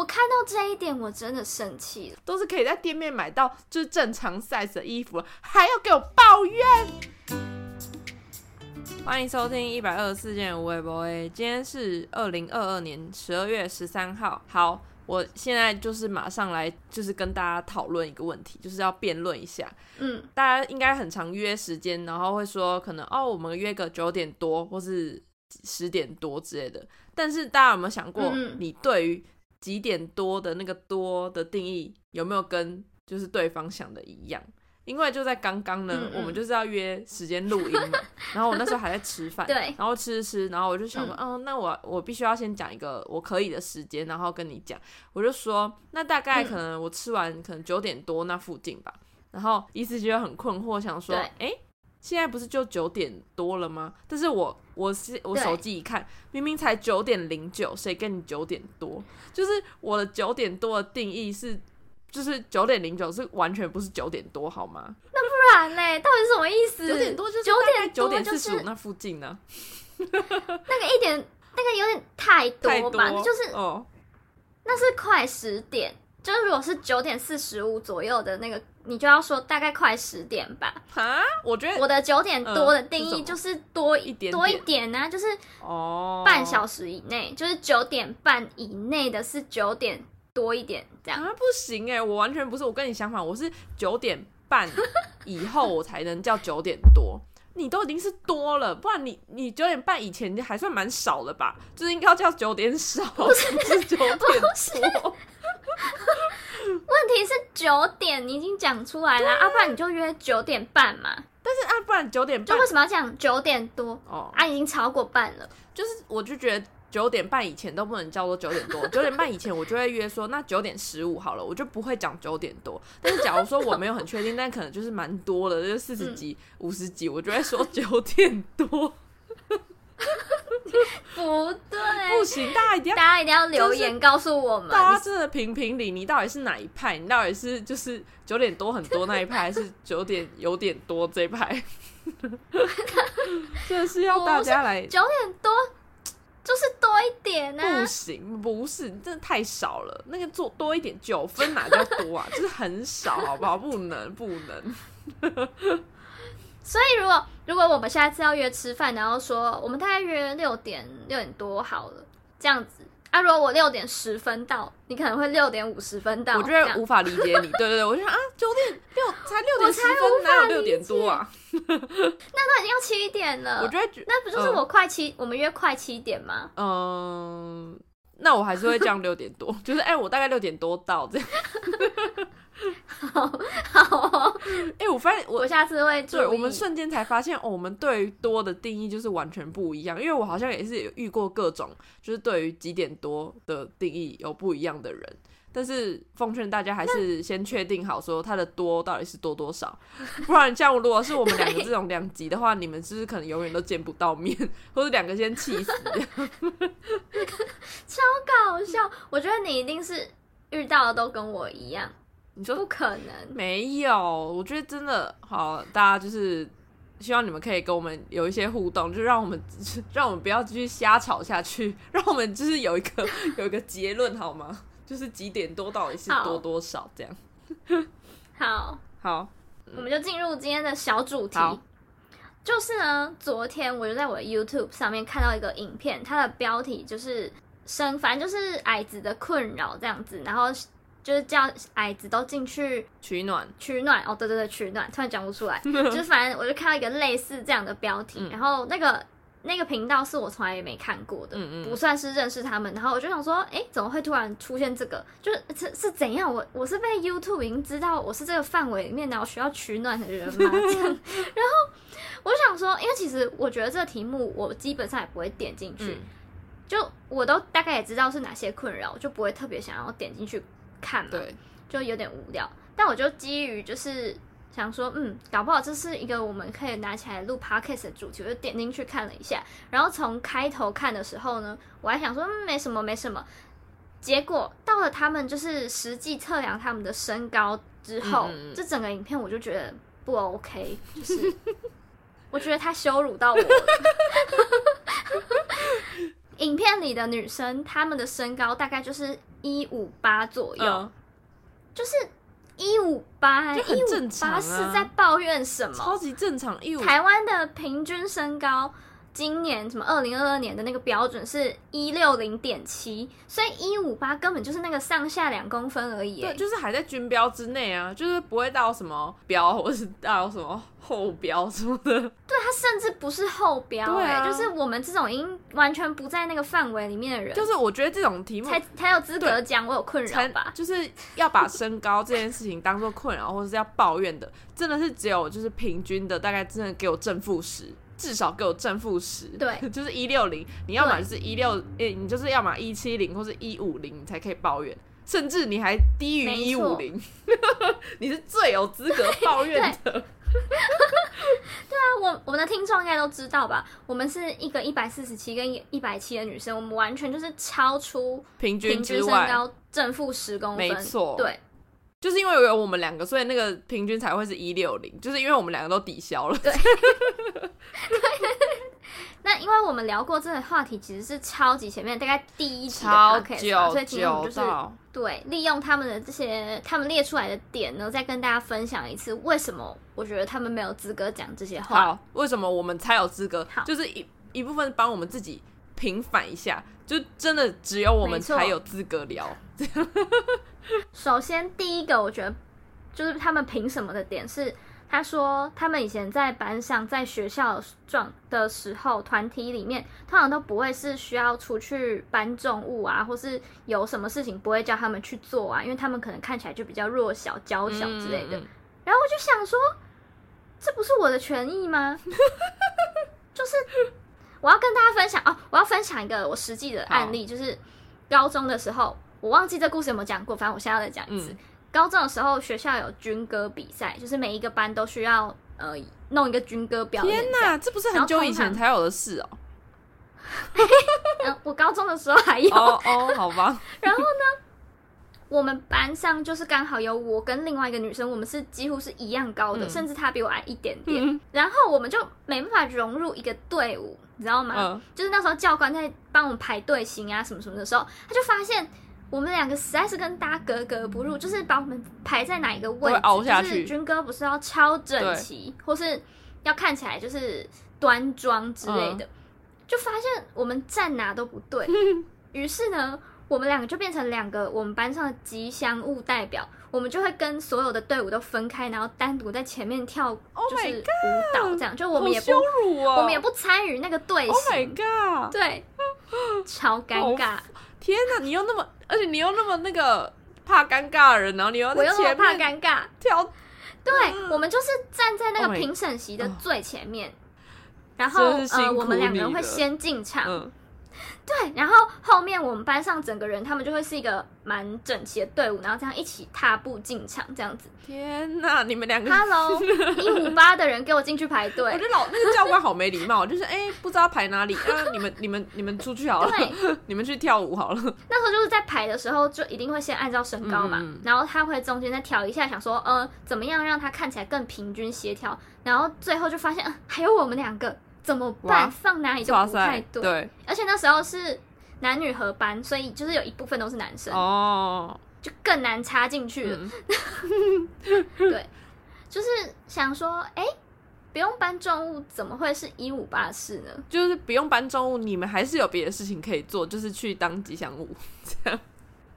我看到这一点，我真的生气了。都是可以在店面买到就是正常 size 的衣服，还要给我抱怨。欢迎收听一百二十四件无微博 A，今天是二零二二年十二月十三号。好，我现在就是马上来，就是跟大家讨论一个问题，就是要辩论一下。嗯，大家应该很常约时间，然后会说可能哦，我们约个九点多或是十点多之类的。但是大家有没有想过，嗯你对于几点多的那个多的定义有没有跟就是对方想的一样？因为就在刚刚呢，嗯嗯我们就是要约时间录音嘛，然后我那时候还在吃饭，对然后吃吃，然后我就想说，嗯，那我我必须要先讲一个我可以的时间，然后跟你讲，我就说，那大概嗯。可能我吃完可能九点多那附近吧，然后意思就很困惑，想说，对哎、现在不是就九点多了吗？但是我我是我手机一看，明明才九点零九，谁跟你九点多？就是我的九点多的定义是，就是九点零九是完全不是九点多，好吗？那不然嘞，到底是什么意思？九点多就是九点九点四十五那附近呢、那个一点，那个有点太多吧？就是哦，那是快十点，就是如果是九点四十五左右的那个，你就要说大概快十点吧。哈，我觉得我的九点多的定义就是多一点点多一点呢、就是哦，半小时以内，就是九点半以内的是九点多一点这样。啊，不行哎、我完全不是，我跟你相反，我是九点半以后 我才能叫九点多。你都已经是多了，不然你你九点半以前你还算蛮少了吧？就是应该要叫九点少，不是九点多。问题是九点你已经讲出来了，啊，不然你就约九点半嘛。但是啊，不然九点半就为什么要讲九点多？哦，啊，已经超过半了。就是我就觉得九点半以前都不能叫做九点多，九点半以前我就会约说那九点十五好了，我就不会讲九点多。但是假如说我没有很确定，但可能就是蛮多的，就是四十几、五十几，我就会说九点多。不对，不行，大家一定要大家一定要留言告诉我们。大家真的评评理，你到底是哪一派？你到底是就是九点多很多那一派，还是九点有点多这一派？真的是要大家来。九点多就是多一点呢、不行，不是，真的太少了。那个做多一点，九分哪叫多啊？就是很少，好不好？不能，不能。所以如果如果我们下次要约吃饭，然后说我们大概约六点六点多好了，这样子啊。如果我六点十分到，你可能会六点五十分到，我觉得无法理解你。对对对，我就想啊，九点六才六点十分，哪有六点多啊？那都已经要七点了。我觉得，那不就是嗯我快七，我们约快七点吗？嗯，那我还是会降六点多，就是哎、我大概六点多到这样。好哦，哎、我发现我我下次会。对，我们瞬间才发现，哦，我们对于多的定义就是完全不一样。因为我好像也是有遇过各种，就是对于几点多的定义有不一样的人。但是奉劝大家还是先确定好，说它的多到底是多多少，不然像如果是我们两个这种两极的话，你们是不是可能永远都见不到面，或者两个先气死？超搞笑，我觉得你一定是遇到的都跟我一样，你说不可能。没有，我觉得真的好，大家就是希望你们可以跟我们有一些互动，就让我们让我们不要继续瞎吵下去，让我们就是有一个 有一个结论好吗？就是几点多到底是多多少这样。好，好，我们就进入今天的小主题。就是呢，昨天我就在我的 YouTube 上面看到一个影片，它的标题就是“生”，反正就是矮子的困扰这样子，然后就是叫矮子都进去取暖，取暖哦，对对对，取暖，突然讲不出来，就是反正我就看到一个类似这样的标题，嗯然后那个那个频道是我从来也没看过的，嗯嗯不算是认识他们，然后我就想说，哎，怎么会突然出现这个？就是是是怎样？我我是被 YouTube 已经知道我是这个范围里面然后需要取暖的人吗？这样，然后我就想说，因为其实我觉得这个题目我基本上也不会点进去，嗯就我都大概也知道是哪些困扰，我就不会特别想要点进去看嘛。对，就有点无聊。但我就基于就是想说，嗯，搞不好这是一个我们可以拿起来录 podcast 的主题，我就点进去看了一下。然后从开头看的时候呢，我还想说，嗯，没什么，没什么。结果到了他们就是实际测量他们的身高之后，这整个影片我就觉得不 OK，就是 我觉得他羞辱到我了。影片里的女生，她们的身高大概就是一五八左右，嗯，就是一五八，一五八是在抱怨什么？超级正常，一五台湾的平均身高，今年什么二零二二年的那个标准是一六零点七，所以一五八根本就是那个上下两公分而已对，就是还在均标之内啊，就是不会到什么标或是到什么后标什么的。对，它甚至不是后标，哎，就是我们这种已经完全不在那个范围里面的人，就是我觉得这种题目才才有资格讲我有困扰吧。就是要把身高这件事情当做困扰，或者是要抱怨的，真的是只有就是平均的，大概真的给我正负十，至少给我正负十。对，就是一六零，你要么就是一六，诶，你就是要么一七零或是一五零，你才可以抱怨。甚至你还低于一五零，你是最有资格抱怨的。对啊我我们的听众应该都知道吧？我们是一个一百四十七跟一百七的女生，我们完全就是超出平均平均身，高正负十公分，没错对。就是因为有我们两个，所以那个平均才会是一六零，就是因为我们两个都抵消了。对 那因为我们聊过这个话题，其实是超级前面，大概第一集的超 podcast 所以今天我们就是，对利用他们的这些他们列出来的点呢，再跟大家分享一次为什么我觉得他们没有资格讲这些话。好，为什么我们才有资格好？就是一一部分帮我们自己平反一下，就真的只有我们才有资格聊。首先第一个，我觉得就是他们凭什么的点是，他说他们以前在班上、在学校状的时候，团体里面通常都不会是需要出去搬重物啊，或是有什么事情不会叫他们去做啊，因为他们可能看起来就比较弱小、娇小之类的。嗯嗯嗯然后我就想说，这不是我的权益吗？就是我要跟大家分享哦，我要分享一个我实际的案例，就是高中的时候，我忘记这故事有没有讲过，反正我现在再讲一次。嗯。高中的时候，学校有军歌比赛，就是每一个班都需要呃弄一个军歌表演天。哪，这不是很久以前才有的事哦、嗯，我高中的时候还有，哦哦，好吧，然后呢，我们班上就是刚好有我跟另外一个女生，我们是几乎是一样高的，嗯。甚至她比我矮一点点。嗯。然后我们就没办法融入一个队伍，你知道吗？嗯就是那时候教官在帮我们排队形啊什么什么的时候，他就发现我们两个实在是跟大家格格不入，就是把我们排在哪一个位置，凹下去就是军哥不是要超整齐，或是要看起来就是端庄之类嗯的，就发现我们站哪都不对。于是呢，我们两个就变成两个我们班上的吉祥物代表，我们就会跟所有的队伍都分开，然后单独在前面跳 Oh 就是舞蹈这样，就我们也不我们也不参与那个队形。Oh my，god！对，超尴尬。天哪，你又那么，而且你又那么那个怕尴尬的人，然后你又我又那么怕尴尬，跳，对、我们就是站在那 Oh 个评审席的哦最前面，然后呃，我们两个人会先进场，嗯，对，然后后面我们班上整个人他们就会是一个蛮整齐的队伍，然后这样一起踏步进场，这样子。天哪，你们两个 Hello，一五八的人给我进去排我队觉，得老那个教官好没礼貌，就是哎、不知道排哪里，啊，你们你们你们出去好了，你们去跳舞好了。那时候就是在排的时候，就一定会先按照身高嘛，然后他会中间再调一下，想说，呃，怎么样让他看起来更平均协调，然后最后就发现，呃，还有我们两个怎么办？放哪里就哇不太，对，对，而且那时候是男女合班，所以就是有一部分都是男生，哦，就更难插进去了。嗯，对，就是想说，哎、不用搬重物，怎么会是一五八四呢？就是不用搬重物，你们还是有别的事情可以做，就是去当吉祥物，这样。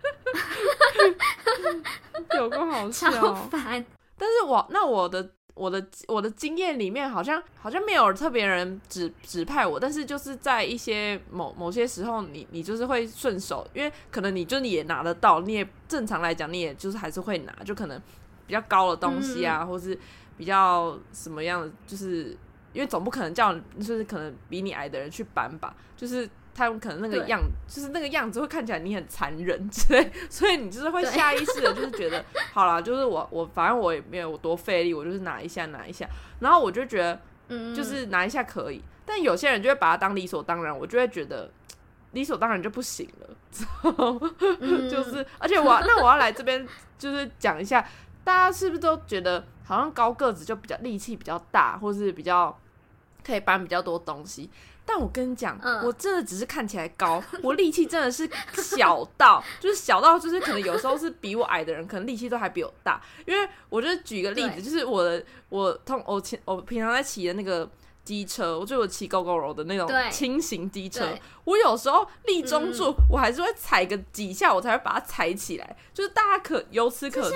有个好笑超哦，烦。但是我那我的我的我的经验里面，好像好像没有特别人指指派我，但是就是在一些某某些时候你，你就是会顺手，因为可能你就你也拿得到，你也正常来讲，你也就是还是会拿，就可能比较高的东西啊，或是比较什么样的，就是因为总不可能叫就是可能比你矮的人去搬吧，就是。他们可能那个样，就是那个样子会看起来你很残忍之类，所以你就是会下意识的，就是觉得 好啦，就是我我反正我也没有多费力，我就是拿一下拿一下，然后我就觉得嗯，就是拿一下可以，但有些人就会把它当理所当然，我就会觉得理所当然就不行了，嗯。就是而且我那我要来这边就是讲一下，大家是不是都觉得好像高个子就比较力气比较大，或是比较可以搬比较多东西？但我跟你讲，嗯我真的只是看起来高，我力气真的是小到，就是小到，就是可能有时候是比我矮的人，可能力气都还比我大。因为我就举个例子，就是我的我通我前我平常在骑的那个机车，我就有骑 GoGo 柔的那种轻型机车，我有时候立中柱，嗯。我还是会踩个几下，我才会把它踩起来。就是大家可由此可知。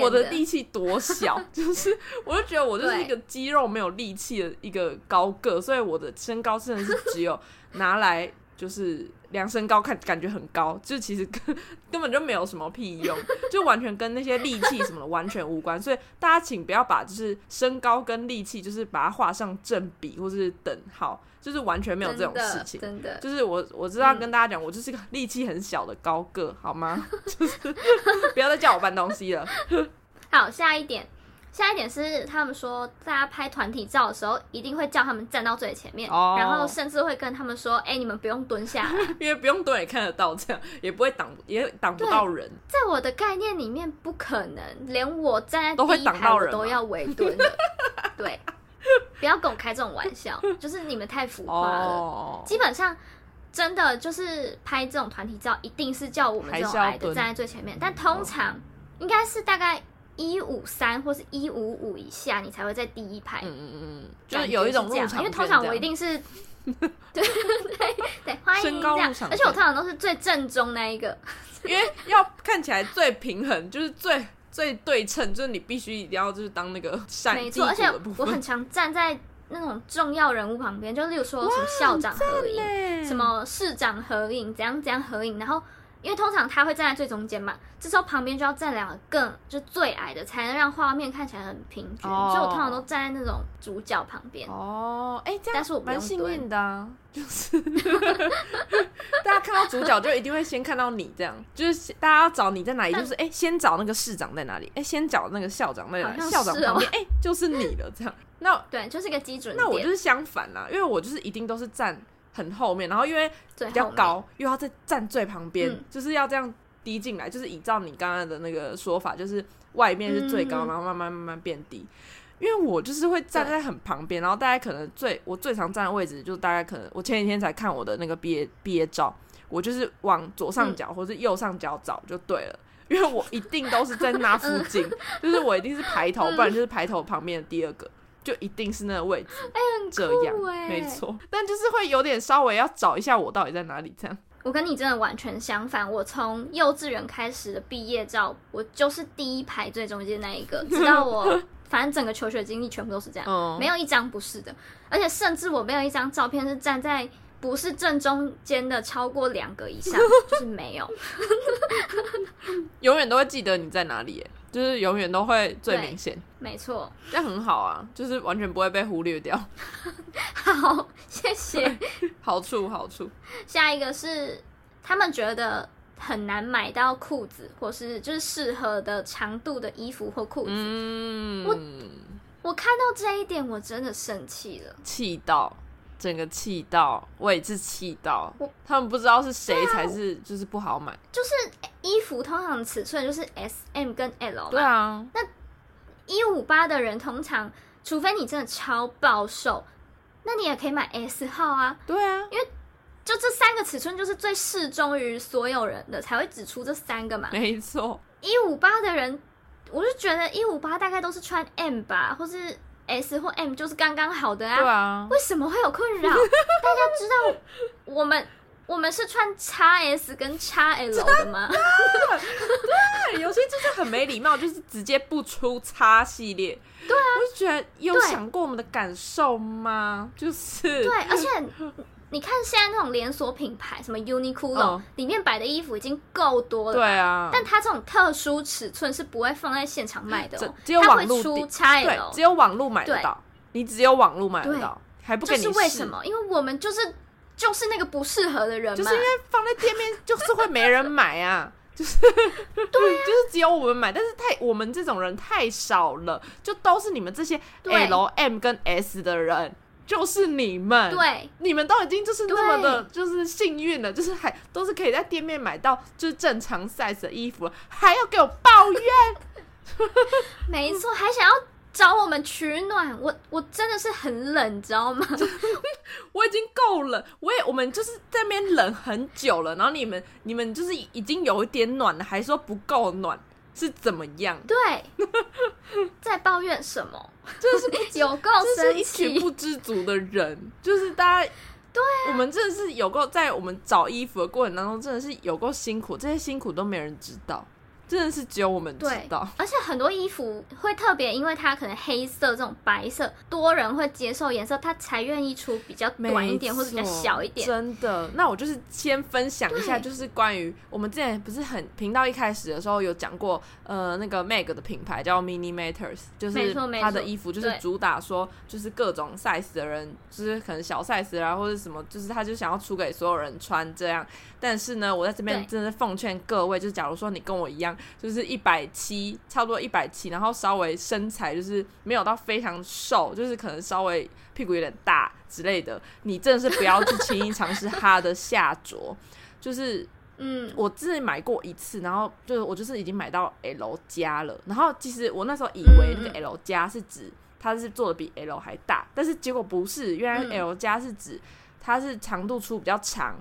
我的力气多小，就是我就觉得我就是一个肌肉没有力气的一个高个，所以我的身高真的是只有拿来就是量身高看感觉很高，就其实根 根本就没有什么屁用，就完全跟那些力气什么的完全无关。所以大家请不要把就是身高跟力气就是把它画上正比或是等号，就是完全没有这种事情。真的。就是我我知道嗯跟大家讲，我就是个力气很小的高个，好吗？就是不要再叫我搬东西了。好，下一点，下一点是他们说，大家拍团体照的时候，一定会叫他们站到最前面，哦然后甚至会跟他们说：“哎、你们不用蹲下来。因为不用蹲也看得到，这样也不会挡，也挡不到人。”在我的概念里面，不可能，连我站在第一排人都要围蹲的。对，不要跟我开这种玩笑，就是你们太浮夸了。哦，基本上真的就是拍这种团体照，一定是叫我们这种矮的站在最前面，但通常应该是大概一五三或是一五五以下，你才会在第一排。嗯嗯嗯，就是有一种这样入场因为通常我一定是，对对对，欢迎这样而且我通常都是最正宗那一个，因为要看起来最平衡，就是最最对称，就是你必须一定要就是当那个善没错，而且我很常站在那种重要人物旁边，就例如说什么校长合影，对什么市长合影，怎样怎样合影，然后因为通常他会站在最中间嘛，这时候旁边就要站两个更就最矮的，才能让画面看起来很平均，哦所以我通常都站在那种主角旁边。哦，哎、这样但是我不蛮幸运的啊，就是大家看到主角就一定会先看到你，这样就是大家要找你在哪里，就是哎、先找那个市长在哪里，哎、先找那个校长在哪里，校长旁边，哎、就是你了，这样。那对，就是一个基准。那我就是相反啦，因为我就是一定都是站很后面，然后因为比较高，又要再站最旁边，嗯。就是要这样低进来，就是依照你刚刚的那个说法，就是外面是最高，嗯。然后慢慢慢慢变低。因为我就是会站在很旁边，然后大家可能最我最常站的位置，就大概可能我前几天才看我的那个毕业毕业照，我就是往左上角或是右上角找就对了。因为我一定都是在那附近，就是我一定是排头，嗯不然就是排头旁边的第二个，就一定是那个位置。这样没错，但就是会有点稍微要找一下我到底在哪里这样。我跟你真的完全相反，我从幼稚园开始的毕业照，我就是第一排最中间那一个，直到我反正整个求学经历全部都是这样，嗯没有一张不是的，而且甚至我没有一张照片是站在不是正中间的超过两个以上，就是没有。永远都会记得你在哪里耶，就是永远都会最明显，没错，这样很好啊，就是完全不会被忽略掉。好，谢谢。好处好处，下一个是他们觉得很难买到裤子，或是就是适合的长度的衣服或裤子。嗯，我看到这一点，我真的生气了。气到整个气到，我也是气到，他们不知道是谁才是就是不好买。就是衣服通常尺寸就是 S、M 跟 L 嘛，对啊，那一五八的人通常，除非你真的超暴瘦，那你也可以买 S 号啊。对啊，因为就这三个尺寸就是最适中于所有人的，才会指出这三个嘛。没错，一五八的人，我就觉得一五八大概都是穿 M 吧，或是 S 或 M 就是刚刚好的啊对啊，为什么会有困扰？大家知道我们我们是穿 x S 跟 x L 的吗？对，有些就是很没礼貌，就是直接不出叉系列。对啊，我就觉得有想过我们的感受吗？就是对，而且你看现在那种连锁品牌，什么 Uniqlo、嗯里面摆的衣服已经够多了，对。啊，但它这种特殊尺寸是不会放在现场卖的哦，只有网络店 x 对，L，只有网络买得到，你只有网络买得到，还不这给你试是为什？么？因为我们就是就是那个不适合的人嘛，就是因为放在店面就是会没人买啊。就是对、就是只有我们买，但是太我们这种人太少了，就都是你们这些对 L、M 跟 S 的人，就是你们。对你们都已经就是那么的，就是幸运了，就是还都是可以在店面买到就是正常 size 的衣服，还要给我抱怨，没错，还想要找我们取暖，我我真的是很冷，你知道吗？我已经够冷，我也我们就是在那边冷很久了，然后你们你们就是已经有一点暖了，还说不够暖，是怎么样？对，在抱怨什么？就是 有够就是一生气，群不知足的人，就是大家。对、我们真的是有够在我们找衣服的过程当中，真的是有够辛苦，这些辛苦都没人知道，真的是只有我们知道。而且很多衣服会特别，因为它可能黑色这种白色，多人会接受颜色，它才愿意出比较短一点或者比较小一点。真的，那我就是先分享一下，就是关于我们之前不是很频道一开始的时候有讲过，呃，那个 Meg 的品牌叫 Mini Matters，就是没错没错它的衣服就是主打说，就是各种 size 的人，就是可能小 size 啊或者什么，就是他就想要出给所有人穿这样。但是呢，我在这边真的奉劝各位，就是假如说你跟我一样，就是一百七，差不多一百七，然后稍微身材就是没有到非常瘦，就是可能稍微屁股有点大之类的，你真的是不要去轻易尝试它的下着。就是嗯，我自己买过一次，然后就是我就是已经买到 L 加了，然后其实我那时候以为那个 L 加是指它是做的比 L 还大，但是结果不是，原来嗯 L 加是指它是长度出比较长。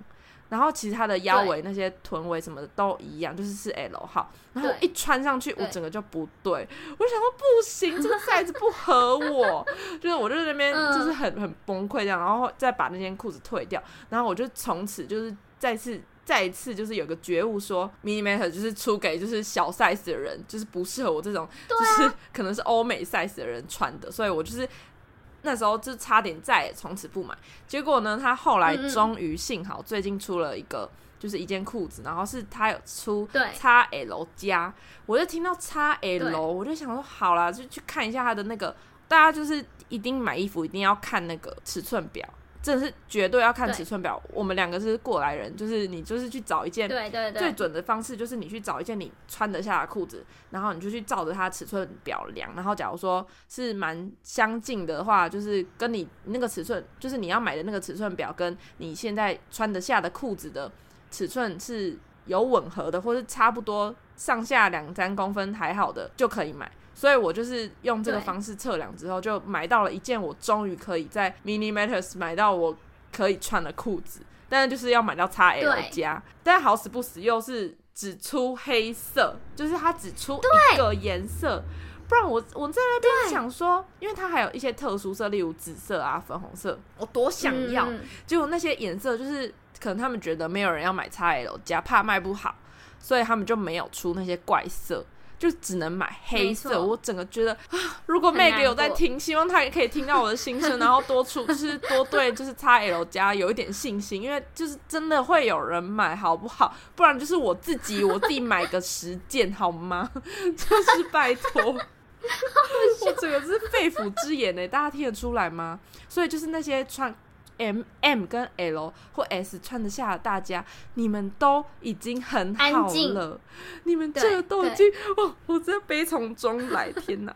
然后其实它的腰围那些臀围什么的都一样，就是是 L 号。然后我一穿上去，我整个就不对，我就想说不行，这个 size 不合我，就是我就在那边嗯。就是很很崩溃这样，然后再把那件裤子退掉，然后我就从此就是再次再一次就是有个觉悟说，mini matter 就是出给就是小 size 的人，就是不适合我这种、就是可能是欧美 size 的人穿的，所以我就是那时候就差点再也从此不买。结果呢，他后来终于幸好最近出了一个。就是一件裤子，然后是他有出对 XL 加，我就听到 XL，我就想说好啦，就去看一下他的那个，大家就是一定买衣服一定要看那个尺寸表，真的是绝对要看尺寸表。我们两个是过来人，就是你就是去找一件对对对，最准的方式就是你去找一件你穿得下的裤子，然后你就去照着它尺寸表量，然后假如说是蛮相近的话，就是跟你那个尺寸，就是你要买的那个尺寸表跟你现在穿得下的裤子的尺寸是有吻合的，或是差不多上下两三公分还好的就可以买。所以我就是用这个方式测量之后，就买到了一件我终于可以在 Mini Matters 买到我可以穿的裤子，但是就是要买到 XL 加，但好死不死又是只出黑色，就是它只出一个颜色。不然我我在那边想说，因为它还有一些特殊色，例如紫色啊、粉红色，我多想要，结果那些颜色就是可能他们觉得没有人要买 XL 加，怕卖不好，所以他们就没有出那些怪色。就只能买黑色，我整个觉得啊，如果 Meg 有在听，希望他也可以听到我的心声，然后多出 就是多对就是 XL 加有一点信心，因为就是真的会有人买，好不好？不然就是我自己我自己买个十件好吗？就是拜托。我整个是肺腑之言呢，大家听得出来吗？所以就是那些穿 M M 跟 L 或 S 穿得下的大家，你们都已经很好了，你们这个都已经哦，我真的悲从中来，天哪！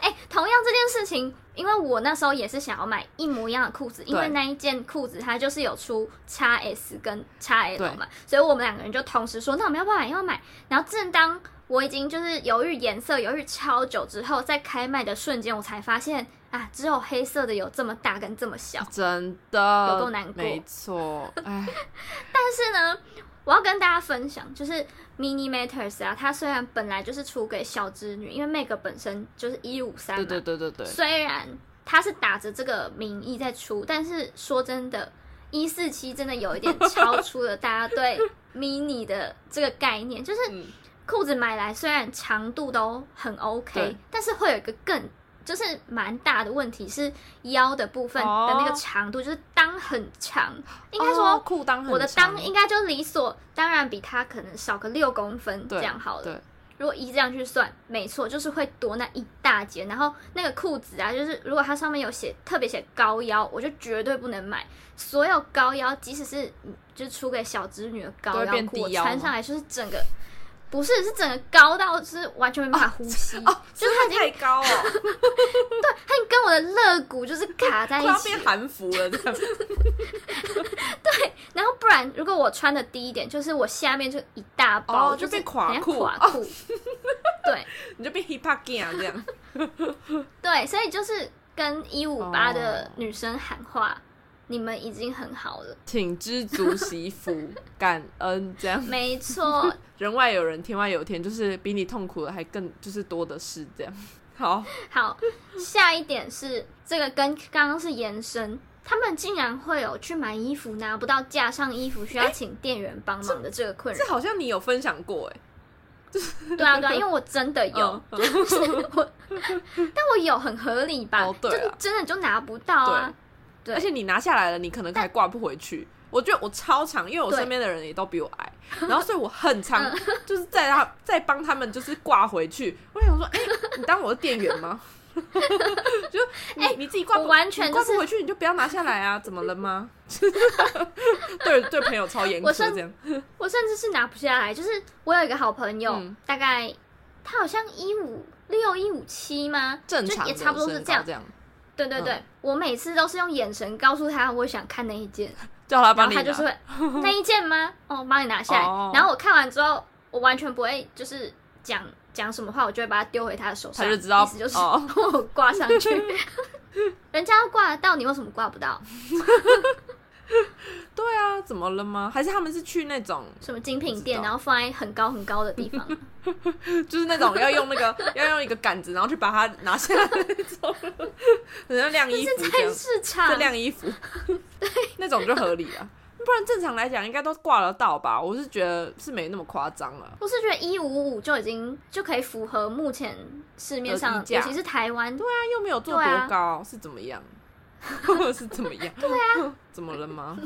哎、同样这件事情，因为我那时候也是想要买一模一样的裤子，因为那一件裤子它就是有出 x S 跟 x L 嘛，所以我们两个人就同时说，那我们要不要买？要买。然后正当我已经就是犹豫颜色，犹豫超久之后，在开卖的瞬间，我才发现啊，只有黑色的有这么大跟这么小。真的有够难过。没错，哎，但是呢，我要跟大家分享，就是 Mini Matters 啊，它虽然本来就是出给小织女，因为 Meg 本身就是一五三嘛，对对对对对，虽然它是打着这个名义在出，但是说真的，一四七真的有一点超出了大家对 mini 的这个概念，就是嗯。裤子买来虽然长度都很 OK，但是会有一个更就是蛮大的问题是腰的部分的那个哦长度，就是裆很长，应该哦说。裤裆很我的裆应该就理所当然比它可能少个六公分这样好了。如果依这样去算，没错，就是会多那一大截。然后那个裤子啊，就是如果它上面有写特别写高腰，我就绝对不能买。所有高腰，即使是嗯就是出给小侄女的高腰裤，我穿上来就是整个。不是，是整个高到是完全没办法呼吸，哦，就是它已经太高哦，对它已经跟我的肋骨就是卡在快一起要变。韩服了，这样 对然后不然，如果我穿的低一点，就是我下面就一大包，哦就变垮裤垮裤。对，对你就变 hip hop gang 这样。对，所以就是跟一五八的哦女生喊话，你们已经很好了，请知足惜福，感恩这样。没错，人外有人，天外有天，就是比你痛苦的还更就是多的是这样。好，好，下一点是这个跟刚刚是延伸，他们竟然会有去买衣服拿不到架上衣服，需要请店员帮忙的这个困扰。这好像你有分享过哎，对啊，对啊，因为我真的有，嗯就是我，但我有很合理吧？哦对啊就真的就拿不到啊。对而且你拿下来了，你可能还挂不回去。我觉得我超常，因为我身边的人也都比我矮，然后所以我很常嗯 就是在他在帮他们就是挂回去。我想说，哎、你当我是店员吗？就你、你自己挂不，完全就是你挂不回去，你就不要拿下来啊？怎么了吗？对 对，朋友超严苛这样。我甚至是拿不下来，就是我有一个好朋友，嗯大概他好像一五六一五七吗？正常也差不多是这样对对对，我每次都是用眼神告诉他我想看那一件，叫他然帮你拿。后他就是会 那一件吗？哦，帮你拿下来。哦然后我看完之后，我完全不会就是讲讲什么话，我就会把它丢回他的手上，他就知道意思就是 我挂上去。人家都挂得到，你为什么挂不到？对啊，怎么了吗？还是他们是去那种什么精品店，然后放在很高很高的地方？就是那种要用那个 要用一个杆子，然后去把它拿下来那种，很像晾衣服这菜样，市场在晾衣服，那种就合理啊。不然正常来讲应该都挂得到吧？我是觉得是没那么夸张了。我是觉得一五五就已经就可以符合目前市面上，的尤其是台湾，对啊，又没有做多高，是怎么样？是怎么样？对啊，怎么了吗？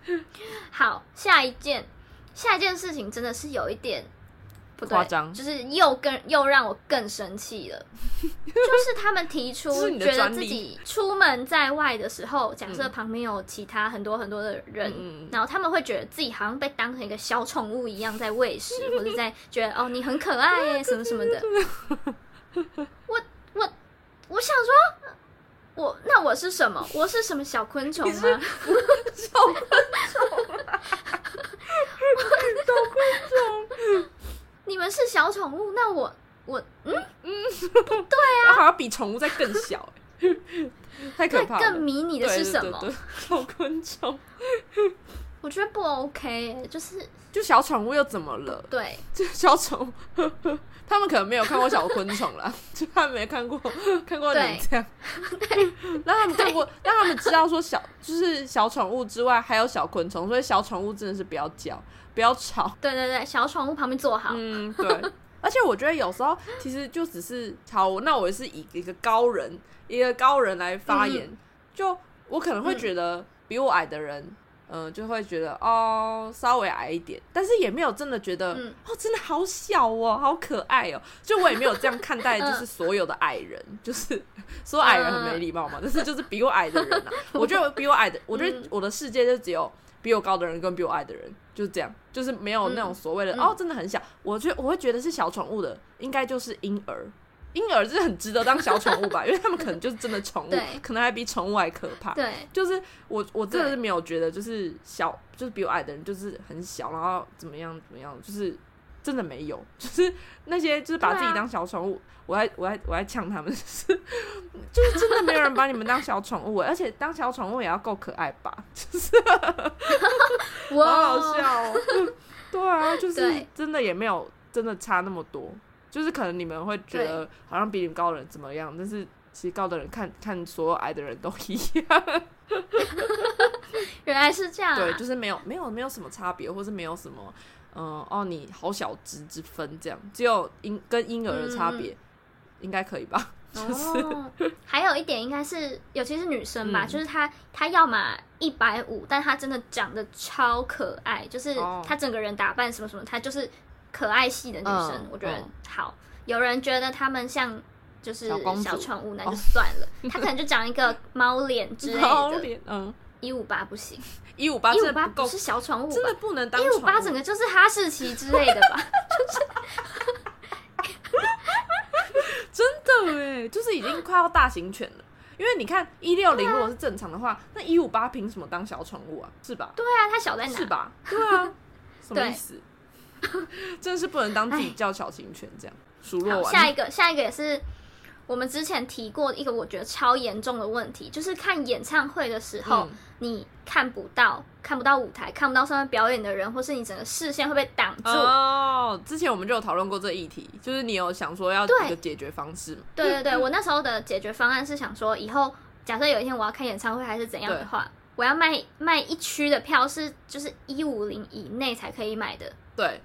好，下一件，下一件事情真的是有一点不对夸张就是又更又让我更生气了。就是他们提出觉得自己出门在外的时候，假设嗯旁边有其他很多很多的人，然后他们会觉得自己好像被当成一个小宠物一样在喂食，或者在觉得哦你很可爱耶什么什么的。我我我想说。我那我是什么？我是什么小昆虫吗？小昆虫你们是小宠物，那我我嗯，嗯，对啊好像比宠物再更小、欸，太可怕了。更迷你的是什么？小昆虫，我觉得不 OK，耶就是就小宠物又怎么了？对就小宠物，他们可能没有看过小昆虫啦，就他们没看过看过你对这样，让他们看过，让他们知道说小就是小宠物之外还有小昆虫，所以小宠物真的是不要叫，不要吵。对对对，小宠物旁边坐好，嗯，对。而且我觉得有时候其实就只是好，那我是以一个高人，一个高人来发言，嗯就我可能会觉得比我矮的人，嗯、就会觉得哦稍微矮一点，但是也没有真的觉得、嗯哦真的好小哦，好可爱哦，就我也没有这样看待，嗯 就是所有的矮人，就是说矮人很没礼貌嘛，但是就是比我矮的人啊，我觉得比我矮的，我觉得嗯我的世界就只有比我高的人跟比我矮的人，就是这样，就是没有那种所谓的、嗯哦，真的很小。我觉得我会觉得是小宠物的，应该就是婴儿。婴儿就是很值得当小宠物吧，因为他们可能就是真的宠物，可能还比宠物还可怕。对就是我我真的是没有觉得就是小就是比我矮的人就是很小，然后怎么样怎么样，就是真的没有，就是那些就是把自己当小宠物，我还我还我还呛他们，就是就是真的没有人把你们当小宠物，而且当小宠物也要够可爱吧，就是，好好笑哦。对啊，就是真的也没有真的差那么多，就是可能你们会觉得好像比你们高的人怎么样，但是其实高的人看看所有矮的人都一样，原来是这样、啊，对，就是没有没有没有什么差别，或是没有什么嗯、哦你好小只之分这样，只有婴跟婴儿的差别，应该可以吧？哦，还有一点应该是，尤其是女生吧，嗯。就是她她要么一百五，但她真的长得超可爱，就是哦。她整个人打扮什么什么，她就是可爱系的女生，嗯我觉得嗯好。有人觉得她们像就是小宠物，那哦就算了。她可能就长一个 猫脸之类的，猫脸，嗯，一五八不行，一五八一五八不是小宠物真的？不能当一五八整个就是哈士奇之类的吧？真的哎，就是已经快要大型犬了。因为你看一六零如果是正常的话，那一五八凭什么当小宠物啊？是吧？对啊，它小在哪？是吧？对啊，什么意思？真的是不能当自己叫小型犬这样。数落，完。下一个，下一个也是我们之前提过一个我觉得超严重的问题，就是看演唱会的时候，嗯。你看不到看不到舞台，看不到上面表演的人，或是你整个视线会被挡住。哦，之前我们就有讨论过这议题，就是你有想说要对一个解决方式吗？对对对，我那时候的解决方案是想说，以后假设有一天我要看演唱会还是怎样的话，我要卖卖一区的票是就是一五零以内才可以买的，对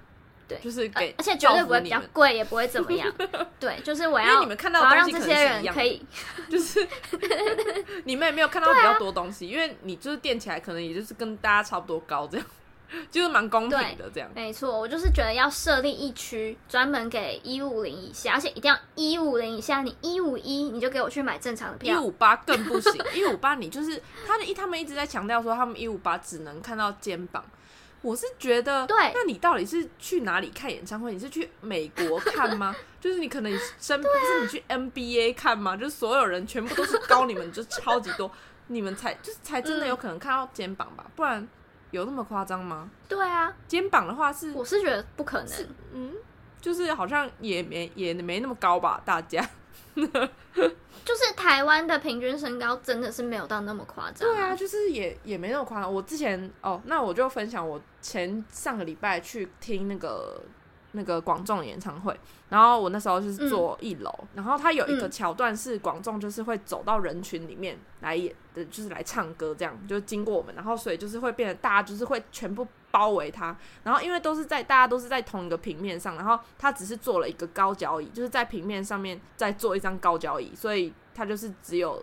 对就是给呃而且绝对不会比较贵，也不会怎么样。对，就是我因为要你们看到的我要东西可能让这些是一样的人可以 就是 你们也没有看到比较多东西，因为你就是垫起来，可能也就是跟大家差不多高这样，就是蛮公平的这样。没错，我就是觉得要设立一区专门给一五零以下，而且一定要一五零以下，你一五一你就给我去买正常的票一票。五八更不行，一五八你就是他的一，他们一直在强调说他们一五八只能看到肩膀。我是觉得，对那你到底是去哪里看演唱会？你是去美国看吗？就是你可能身，不是你去 NBA 看吗？就是所有人全部都是高你们就超级多，你们才就是才真的有可能看到肩膀吧？不然有那么夸张吗？对啊，肩膀的话是我是觉得不可能。嗯，就是好像也没也没那么高吧，大家。就是台湾的平均身高真的是没有到那么夸张、对啊，，就是也也没那么夸张。我之前哦，那我就分享我前上个礼拜去听那个那个广众演唱会，然后我那时候就是坐一楼，然后他有一个桥段是广众就是会走到人群里面来演的，就是来唱歌这样，就经过我们，然后所以就是会变得大家就是会全部包围他，然后因为都是在大家都是在同一个平面上，然后他只是做了一个高脚椅，就是在平面上面再做一张高脚椅，所以他就是只有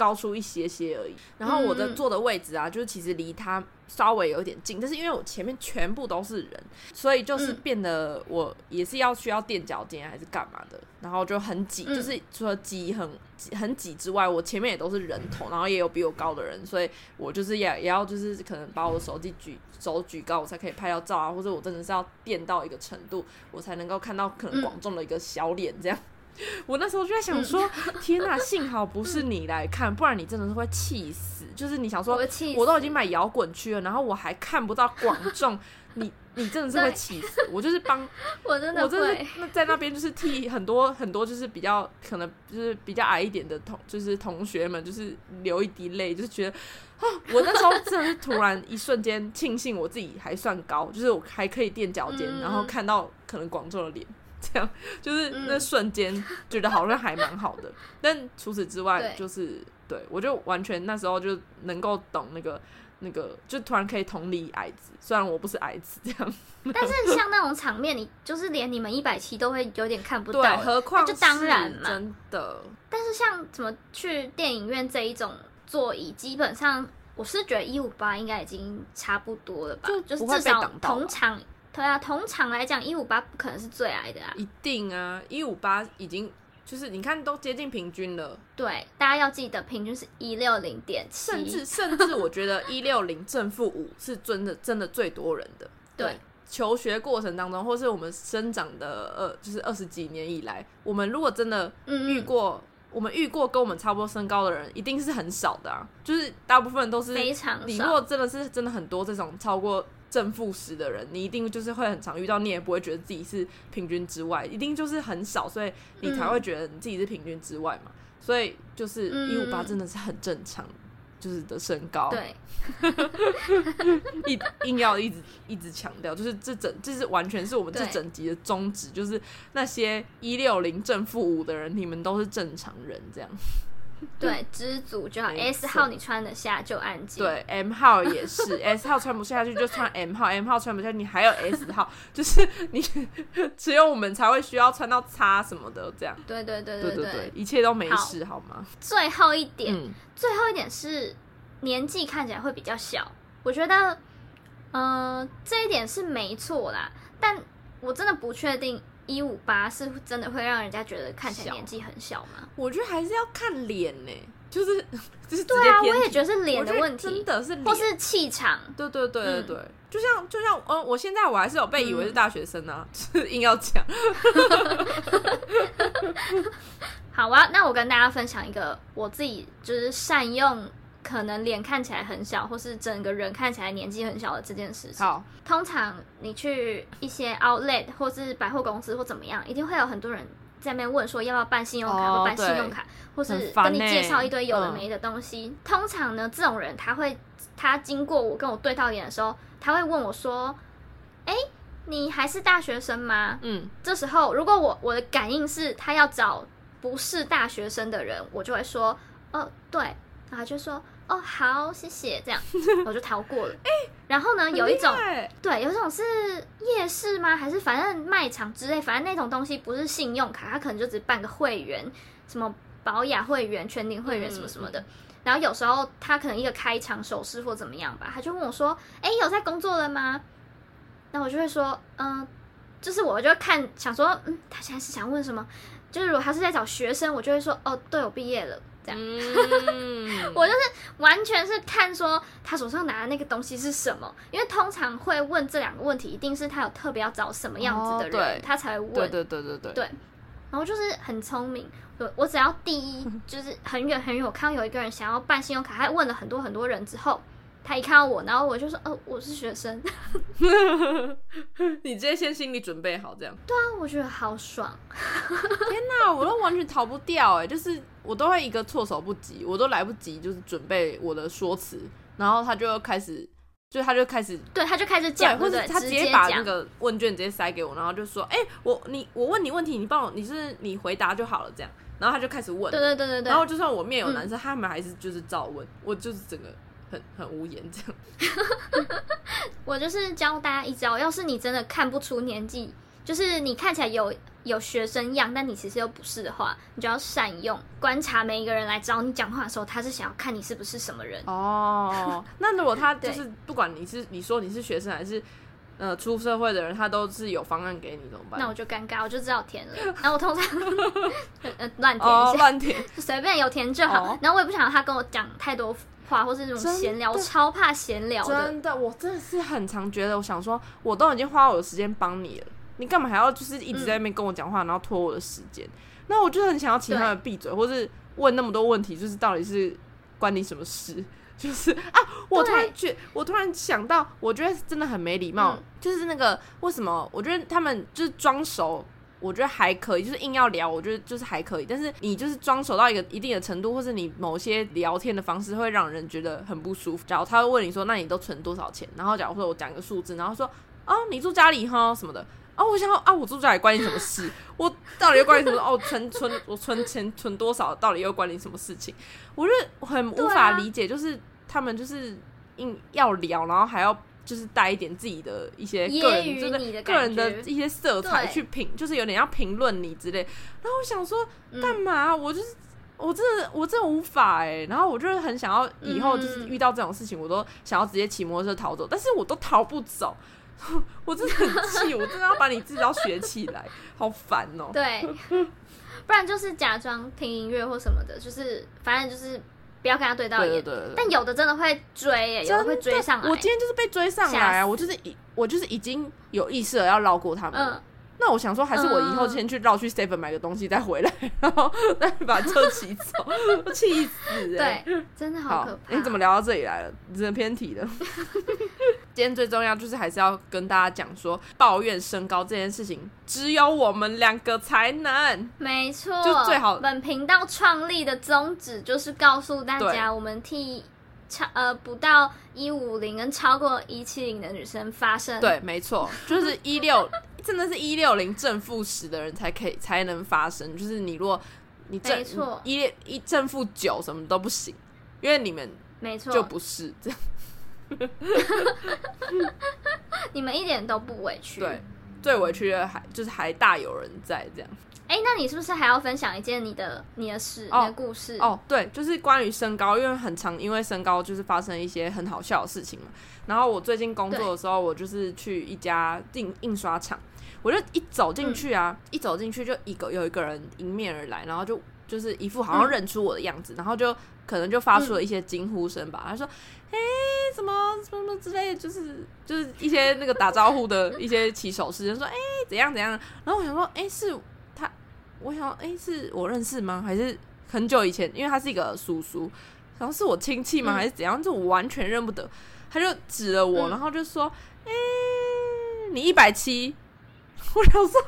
高出一些些而已。然后我的坐的位置啊，就是其实离他稍微有点近，但是因为我前面全部都是人，所以就是嗯变得我也是要需要垫脚尖还是干嘛的，然后就很挤，嗯就是除了挤很挤很挤之外，我前面也都是人头，然后也有比我高的人，所以我就是也也要就是可能把我的手机举手举高，我才可以拍到照啊，或者我真的是要垫到一个程度，我才能够看到可能嗯广众的一个小脸这样。我那时候就在想说，天呐，幸好不是你来看，不然你真的是会气死。就是你想说我，都已经买摇滚区了，然后我还看不到广众，你你真的是会气死。我就是帮 我真的我真的那在那边就是替很多很多就是比较可能就是比较矮一点的同就是同学们就是流一滴泪，就是觉得啊，我那时候真的是突然一瞬间庆幸我自己还算高，就是我还可以垫脚尖，嗯然后看到可能广众的脸。这样就是那嗯瞬间觉得好像还蛮好的，但除此之外就是对我就完全那时候就能够懂那个那个，就突然可以同理矮子，虽然我不是矮子这样，但是像那种场面，你就是连你们一百七都会有点看不到。何况就当然嘛真的，但是像怎么去电影院这一种座椅，基本上我是觉得一五八应该已经差不多了吧，就至少同场。对啊，同场来讲，一五八不可能是最矮的啊。一定啊，一五八已经就是你看都接近平均了，对，大家要记得平均是一六零点七，甚至甚至我觉得一六零正负五是真的真的最多人的。对求学过程当中，或是我们生长的呃，就是二十几年以来，我们如果真的嗯遇过，我们遇过跟我们差不多身高的人，一定是很少的啊。就是大部分都是非常你如。果真的是真的很多这种超过正负十的人，你一定就是会很常遇到，你也不会觉得自己是平均之外，一定就是很少，所以你才会觉得你自己是平均之外嘛。所以就是一五八嗯真的是很正常，就是的身高。对，一硬要一直一直强调，就是这整这是完全是我们这整集的宗旨，就是那些一六零正负五的人，你们都是正常人，这样。对，知足就好。S 号你穿得下就按键。对，M 号也是，S 号穿不下去就穿 M 号，M 号穿不下去你还有 S 号，就是你只有我们才会需要穿到叉什么的，这样。对对对对对对，一切都没事，好吗？最后一点，嗯，最后一点是年纪看起来会比较小，我觉得，嗯、这一点是没错啦，但我真的不确定一五八是真的会让人家觉得看起来年纪很小吗？我觉得还是要看脸呢，就是 就是对啊，我也觉得是脸的问题，真的是脸或是气场。对对对对嗯对，就像就像呃，我现在我还是有被以为是大学生啊，就是硬要讲。好啊，那我跟大家分享一个我自己就是善用可能脸看起来很小，或是整个人看起来年纪很小的这件事情。好，通常你去一些 outlet 或是百货公司或怎么样，一定会有很多人在那边问说要不要办信用卡，哦或办信用卡，或是跟你介欸绍一堆有的嗯没的东西。通常呢，这种人他会他经过我跟我对到眼的时候，他会问我说：“哎、你还是大学生吗？”嗯，这时候，如果我我的感应是他要找不是大学生的人，我就会说，哦，对，然后就说，哦，好，谢谢，这样 我就逃过了。然后呢，有一种对，有一种是夜市吗？还是反正卖场之类，反正那种东西不是信用卡，他可能就只办个会员，什么保雅会员、全年会员什么什么的。然后有时候他可能一个开场手势或怎么样吧，他就问我说：“哎，有在工作了吗？”那我就会说：“嗯、就是我就会看想说，嗯，他现在是想问什么？就是如果他是在找学生，我就会说：哦，对，我毕业了。”这样，嗯，我就是完全是看说他手上拿的那个东西是什么，因为通常会问这两个问题，一定是他有特别要找什么样子的人，他才会问。对对对对对。对然后就是很聪明，我我只要第一就是很远很远，我看到有一个人想要办信用卡，他问了很多很多人之后，他一看到我，然后我就说，哦，我是学生，你直接先心理准备好这样。对啊我觉得好爽，天哪，我都完全逃不掉哎，就是我都会一个措手不及，我都来不及就是准备我的说辞，然后他就开始，就他就开始对，他就开始，讲，或？者他直接把那个问卷直接塞给我，然后就说，哎、我你我问你问题，你帮我，你是你回答就好了这样，然后他就开始问，对对对对对然，后就算我面有嗯男生，他们还是就是照问，我就是整个很很无言这样。我就是教大家一招，要是你真的看不出年纪，就是你看起来有有学生样，但你其实又不是的话，你就要善用观察每一个人来找你讲话的时候，他是想要看你是不是什么人。哦，那如果他就是不管你是你说你是学生还是呃出社会的人，他都是有方案给你怎么办？那我就尴尬，我就知道填了。然后我通常 呃乱填哦一下，乱填，就随便有填就好。哦然后我也不想让他跟我讲太多话，或是那种闲聊，我超怕闲聊的。真的，我真的是很常觉得，我想说，我都已经花我的时间帮你了，你干嘛还要就是一直在那边跟我讲话，然后拖我的时间？那我就很想要请他们闭嘴，或是问那么多问题，就是到底是关你什么事？就是啊，我突然觉，我突然想到，我觉得真的很没礼貌，嗯就是那个为什么？我觉得他们就是装熟。我觉得还可以，就是硬要聊，我觉得就是还可以。但是你就是装熟到一个一定的程度，或是你某些聊天的方式会让人觉得很不舒服。假如他会问你说：“那你都存多少钱？”然后假如说我讲一个数字，然后说：“哦，你住家里哈什么的。”哦，我想说啊，我住家里关你什么事？我到底又关你什么？哦，存存我存钱存多少，到底又关你什么事情？我就很无法理解，就是他们就是硬要聊，然后还要就是带一点自己的一些个人真的的个人的一些色彩去评，就是有点要评论你之类。然后我想说，嗯干嘛？我就是我真的我真的无法哎、然后我就是很想要以后就是嗯遇到这种事情，我都想要直接骑摩托车逃走，但是我都逃不走。我真的很气，我真的要把你至少学起来，好烦哦、对，不然就是假装听音乐或什么的，就是反正就是不要跟他对到眼。对对对对，但有的真的会追耶，有的会追上来。我今天就是被追上来啊！我就是已我就是已经有意识了要绕过他们了。嗯，那我想说，还是我以后嗯先去绕去 Seven 买个东西再回来，然后 再把车骑走，我气死、欸！对，真的好可怕。你怎么聊到这里来了？真的偏题了。今天最重要就是还是要跟大家讲说，抱怨身高这件事情，只有我们两个才能。没错，就最好本频道创立的宗旨就是告诉大家，我们替超呃不到一五零跟超过一七零的女生发生。对，没错，就是一六，真的是一六零正负十的人才可以才能发生。就是你如果你正一一正负九什么都不行，因为你们没错，就不是这样。你们一点都不委屈。对，最委屈的还就是还大有人在这样。哎，那你是不是还要分享一件你的你的事、哦你的故事？哦，对，就是关于身高，因为很常因为身高就是发生一些很好笑的事情嘛。然后我最近工作的时候，我就是去一家印印刷厂，我就一走进去啊，一走进去就一个有一个人迎面而来，然后就就是一副好像嗯认出我的样子，然后就可能就发出了一些惊呼声吧。他说：“哎、什么什么什么之类的，就是就是一些那个打招呼的一些起手势，就说：哎、怎样怎样。”然后我想说：“哎、是他？我想，哎、是我认识吗？还是很久以前？因为他是一个叔叔，然后是我亲戚吗？嗯还是怎样？就我完全认不得。他就指了我，嗯然后就说：“哎、你一百七。”我想说，我操，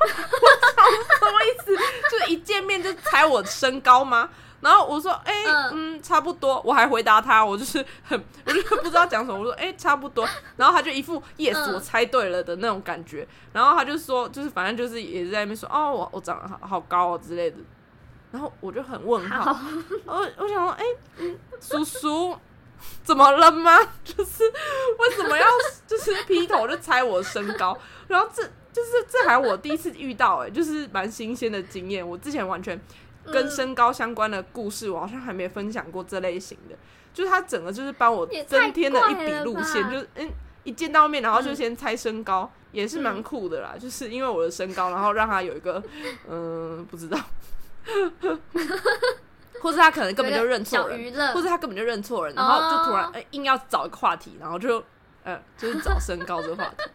什么意思？就是一见面就猜我身高吗？然后我说：“哎、嗯差不多。”我还回答他，我就是 很，我就不知道讲什么。我说：“哎、差不多。”然后他就一副 “yes，、嗯我猜对了”的那种感觉。然后他就说，就是反正就是也是在那边说：“哦，我我长得好好高哦之类的。”然后我就很问号，我我想说，哎、嗯，叔叔怎么了吗？就是为什么要就是劈头就猜我身高？然后这就是这还我第一次遇到、哎，就是蛮新鲜的经验。我之前完全跟嗯身高相关的故事，我好像还没分享过这类型的。就是他整个就是帮我增添了一笔路线，就是嗯。一见到面，然后就嗯先猜身高，也是蛮嗯酷的啦。就是因为我的身高，然后让他有一个，嗯、不知道，或是他可能根本就认错人，或，者他根本就认错人，然后就突然硬要找一个话题，然后就呃就是找身高这个话题，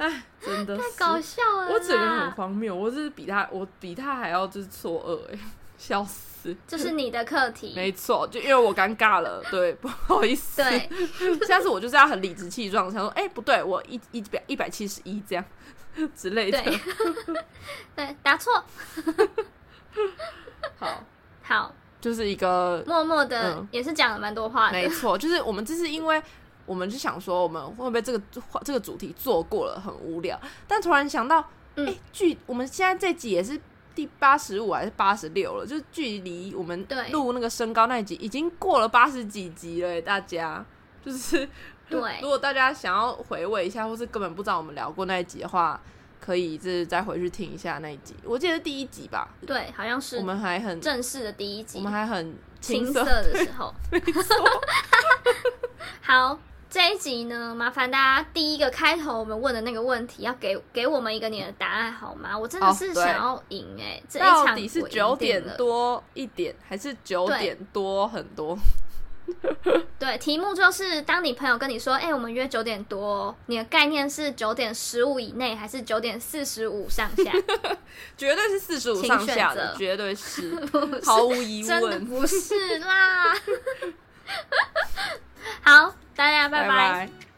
哎，真的太，搞笑了。我整个人很荒谬，我是比他我比他还要就是错愕哎，笑死，这是你的课题。没错，就因为我尴尬了，对，不好意思，对，下次我就是要很理直气壮，想说哎、不对，我一一百一百七十一这样之类的，对，对，答错。好，好，就是一个默默的嗯也是讲了蛮多话的。没错，就是我们这是因为我们就想说，我们会不会这个这个主题做过了很无聊，但突然想到，哎、嗯距我们现在这集也是第八十五还是八十六了，就是距离我们对录那个身高那一集已经过了八十几集了耶，大家就是 对如果大家想要回味一下，或是根本不知道我们聊过那一集的话。可以，就是再回去听一下那一集，我记得是第一集吧。对，好像是我们还很，正式的第一集，我们还很青涩涩的时候。没错。好，这一集呢，麻烦大家第一个开头我们问的那个问题，要给给我们一个你的答案好吗？我真的是想要赢哎、这一场到底是九点。多一点，还是九对点多很多？对，题目就是当你朋友跟你说，哎、我们约九点多哦，你的概念是九点十五以内，还是九点四十五上下？绝对是四十五上下的，绝对 是，毫无疑真的问。不是啦。大家拜拜。